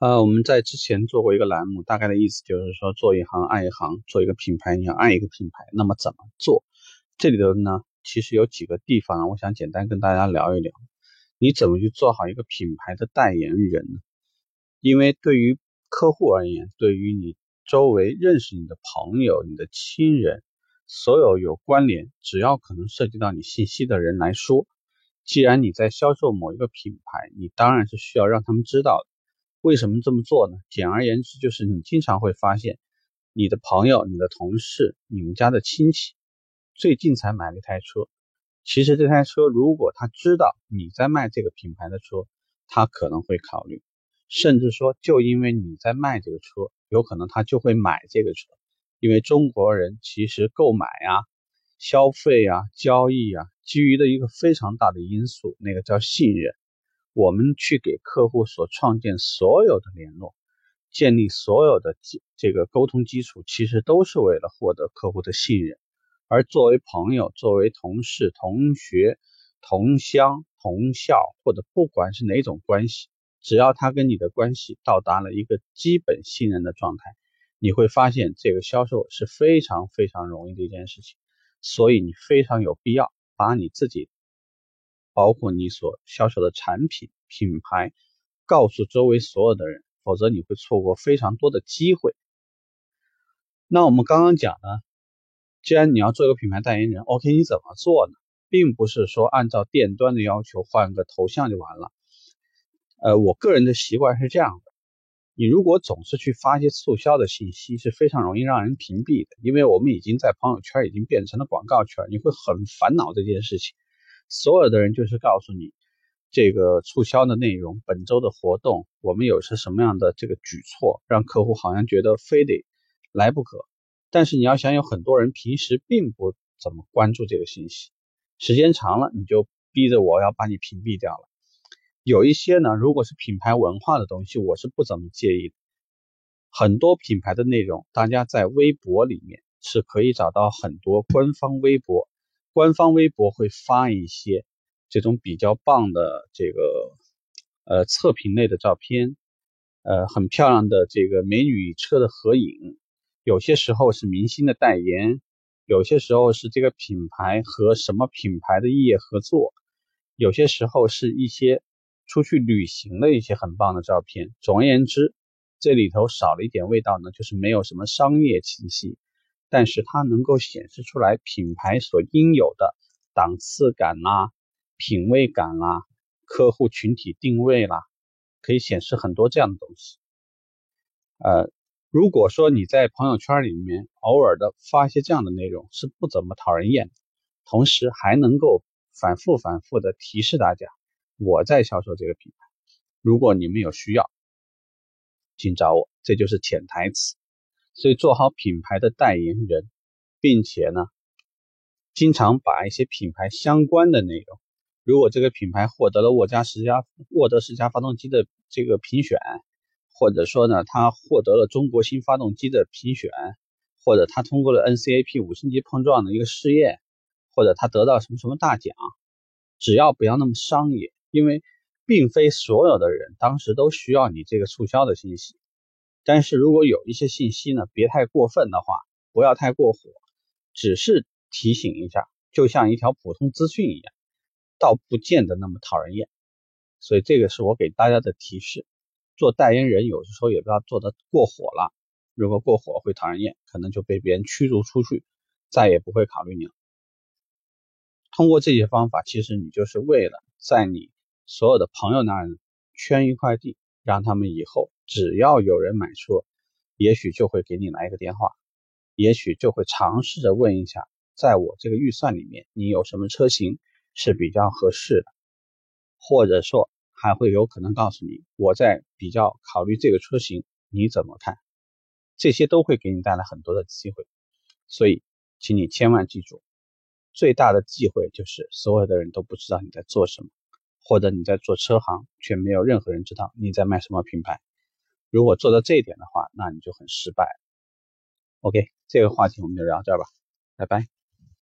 呃，我们在之前做过一个栏目，大概的意思就是说，做一行爱一行，做一个品牌你要爱一个品牌，那么怎么做？这里头呢，其实有几个地方，我想简单跟大家聊一聊，你怎么去做好一个品牌的代言人呢？因为对于客户而言，对于你周围认识你的朋友、你的亲人，所有有关联，只要可能涉及到你信息的人来说，既然你在销售某一个品牌，你当然是需要让他们知道的。为什么这么做呢？简而言之，就是你经常会发现，你的朋友、你的同事、你们家的亲戚，最近才买了一台车。其实这台车，如果他知道你在卖这个品牌的车，他可能会考虑，甚至说，就因为你在卖这个车，有可能他就会买这个车。因为中国人其实购买啊、消费啊、交易啊，基于的一个非常大的因素，那个叫信任。我们去给客户所创建所有的联络，建立所有的这个沟通基础，其实都是为了获得客户的信任。而作为朋友、作为同事、同学、同乡、同校，或者不管是哪种关系，只要他跟你的关系到达了一个基本信任的状态，你会发现这个销售是非常非常容易的一件事情。所以你非常有必要把你自己。包括你所销售的产品品牌，告诉周围所有的人，否则你会错过非常多的机会。那我们刚刚讲呢，既然你要做一个品牌代言人，OK，你怎么做呢？并不是说按照店端的要求换个头像就完了。呃，我个人的习惯是这样的：你如果总是去发一些促销的信息，是非常容易让人屏蔽的，因为我们已经在朋友圈已经变成了广告圈，你会很烦恼这件事情。所有的人就是告诉你，这个促销的内容，本周的活动，我们有些什么样的这个举措，让客户好像觉得非得来不可。但是你要想，有很多人平时并不怎么关注这个信息，时间长了，你就逼着我要把你屏蔽掉了。有一些呢，如果是品牌文化的东西，我是不怎么介意。很多品牌的内容，大家在微博里面是可以找到很多官方微博。官方微博会发一些这种比较棒的这个呃测评类的照片，呃很漂亮的这个美女与车的合影，有些时候是明星的代言，有些时候是这个品牌和什么品牌的业合作，有些时候是一些出去旅行的一些很棒的照片。总而言之，这里头少了一点味道呢，就是没有什么商业气息。但是它能够显示出来品牌所应有的档次感啦、品味感啦、客户群体定位啦，可以显示很多这样的东西。呃，如果说你在朋友圈里面偶尔的发一些这样的内容，是不怎么讨人厌的，同时还能够反复反复的提示大家我在销售这个品牌，如果你们有需要，请找我，这就是潜台词。所以做好品牌的代言人，并且呢，经常把一些品牌相关的内容，如果这个品牌获得了沃加十佳沃德十佳发动机的这个评选，或者说呢，它获得了中国新发动机的评选，或者它通过了 NCAP 五星级碰撞的一个试验，或者它得到什么什么大奖，只要不要那么商业，因为并非所有的人当时都需要你这个促销的信息。但是如果有一些信息呢，别太过分的话，不要太过火，只是提醒一下，就像一条普通资讯一样，倒不见得那么讨人厌。所以这个是我给大家的提示。做代言人有的时候也不要做的过火了，如果过火会讨人厌，可能就被别人驱逐出去，再也不会考虑你了。通过这些方法，其实你就是为了在你所有的朋友那儿圈一块地，让他们以后。只要有人买车，也许就会给你来一个电话，也许就会尝试着问一下，在我这个预算里面，你有什么车型是比较合适的，或者说还会有可能告诉你，我在比较考虑这个车型，你怎么看？这些都会给你带来很多的机会，所以，请你千万记住，最大的忌讳就是所有的人都不知道你在做什么，或者你在做车行，却没有任何人知道你在卖什么品牌。如果做到这一点的话，那你就很失败。OK，这个话题我们就聊这儿吧，拜拜。